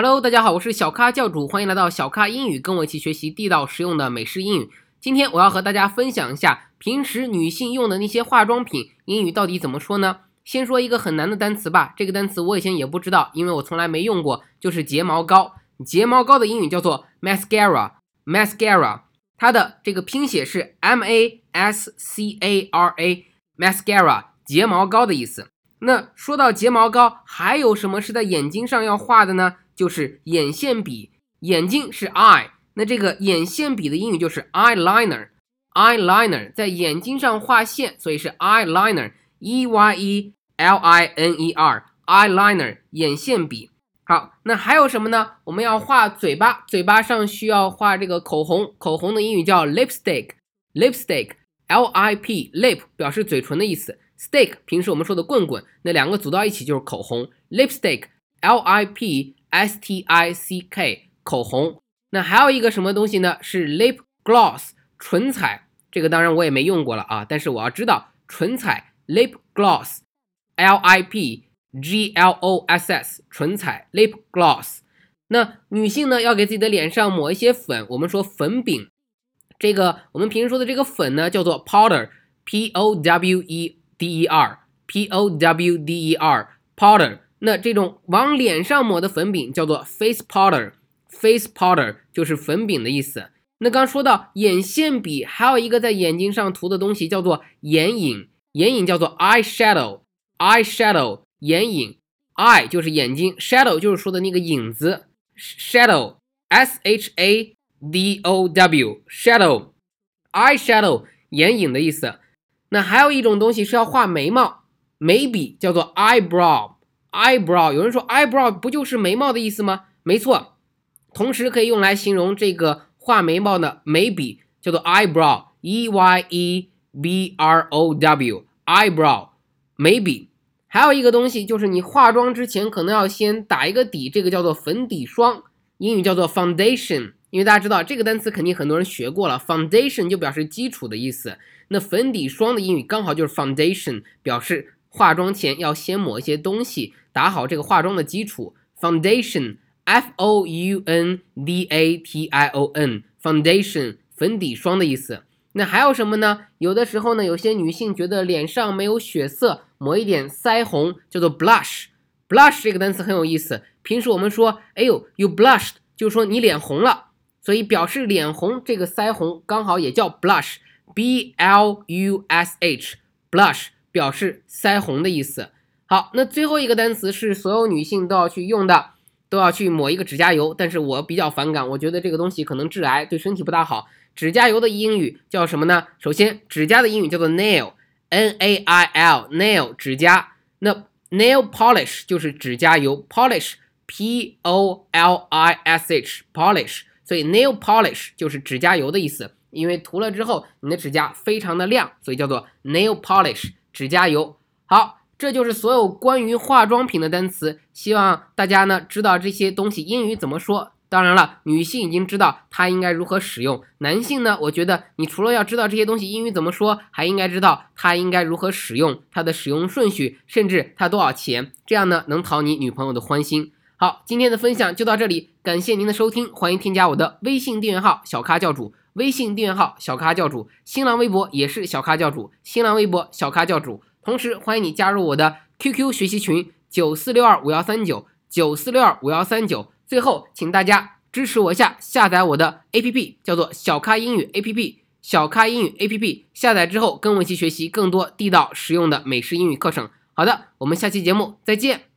Hello，大家好，我是小咖教主，欢迎来到小咖英语，跟我一起学习地道实用的美式英语。今天我要和大家分享一下平时女性用的那些化妆品英语到底怎么说呢？先说一个很难的单词吧，这个单词我以前也不知道，因为我从来没用过，就是睫毛膏。睫毛膏的英语叫做 mascara，mascara，它的这个拼写是 m a s c a r a，mascara，睫毛膏的意思。那说到睫毛膏，还有什么是在眼睛上要画的呢？就是眼线笔，眼睛是 eye，那这个眼线笔的英语就是 eyeliner，eyeliner 在眼睛上画线，所以是 eyeliner，e y e l i n e r，eyeliner 眼线笔。好，那还有什么呢？我们要画嘴巴，嘴巴上需要画这个口红，口红的英语叫 lipstick，lipstick，l i p lip 表示嘴唇的意思，stick 平时我们说的棍棍，那两个组到一起就是口红，lipstick，l i p。S T I C K 口红，那还有一个什么东西呢？是 lip gloss 唇彩，这个当然我也没用过了啊，但是我要知道唇彩 lip gloss，L I P G L O S S 唇彩 lip gloss。那女性呢要给自己的脸上抹一些粉，我们说粉饼，这个我们平时说的这个粉呢叫做 powder，P O W E D E R，P O W D E R powder。那这种往脸上抹的粉饼叫做 face powder，face powder 就是粉饼的意思。那刚说到眼线笔，还有一个在眼睛上涂的东西叫做眼影，眼影叫做 eye shadow，eye shadow 眼影，eye 就是眼睛，shadow 就是说的那个影子，shadow，s h a d o w shadow，eye shadow 眼影的意思。那还有一种东西是要画眉毛，眉笔叫做 eyebrow。eyebrow，有人说 eyebrow 不就是眉毛的意思吗？没错，同时可以用来形容这个画眉毛的眉笔，叫做 eyebrow，e y e b r o w，eyebrow 眉笔。还有一个东西就是你化妆之前可能要先打一个底，这个叫做粉底霜，英语叫做 foundation。因为大家知道这个单词肯定很多人学过了，foundation 就表示基础的意思。那粉底霜的英语刚好就是 foundation，表示。化妆前要先抹一些东西，打好这个化妆的基础。Foundation，F O U N D A T I O N，Foundation，粉底霜的意思。那还有什么呢？有的时候呢，有些女性觉得脸上没有血色，抹一点腮红，叫做 blush。blush 这个单词很有意思。平时我们说，哎呦，you blushed，就是说你脸红了。所以表示脸红，这个腮红刚好也叫 blush，B L U S H，blush。表示腮红的意思。好，那最后一个单词是所有女性都要去用的，都要去抹一个指甲油。但是我比较反感，我觉得这个东西可能致癌，对身体不大好。指甲油的英语叫什么呢？首先，指甲的英语叫做 nail，n a i l，nail 指甲。那 nail polish 就是指甲油，polish，p o l i s h，polish。所以 nail polish 就是指甲油的意思，因为涂了之后你的指甲非常的亮，所以叫做 nail polish。指甲油，好，这就是所有关于化妆品的单词。希望大家呢知道这些东西英语怎么说。当然了，女性已经知道它应该如何使用。男性呢，我觉得你除了要知道这些东西英语怎么说，还应该知道它应该如何使用，它的使用顺序，甚至它多少钱，这样呢能讨你女朋友的欢心。好，今天的分享就到这里，感谢您的收听，欢迎添加我的微信订阅号小咖教主。微信订阅号小咖教主，新浪微博也是小咖教主，新浪微博小咖教主。同时欢迎你加入我的 QQ 学习群九四六二五幺三九九四六二五幺三九。最后，请大家支持我一下，下载我的 APP，叫做小咖英语 APP。小咖英语 APP 下载之后，跟我一起学习更多地道实用的美式英语课程。好的，我们下期节目再见。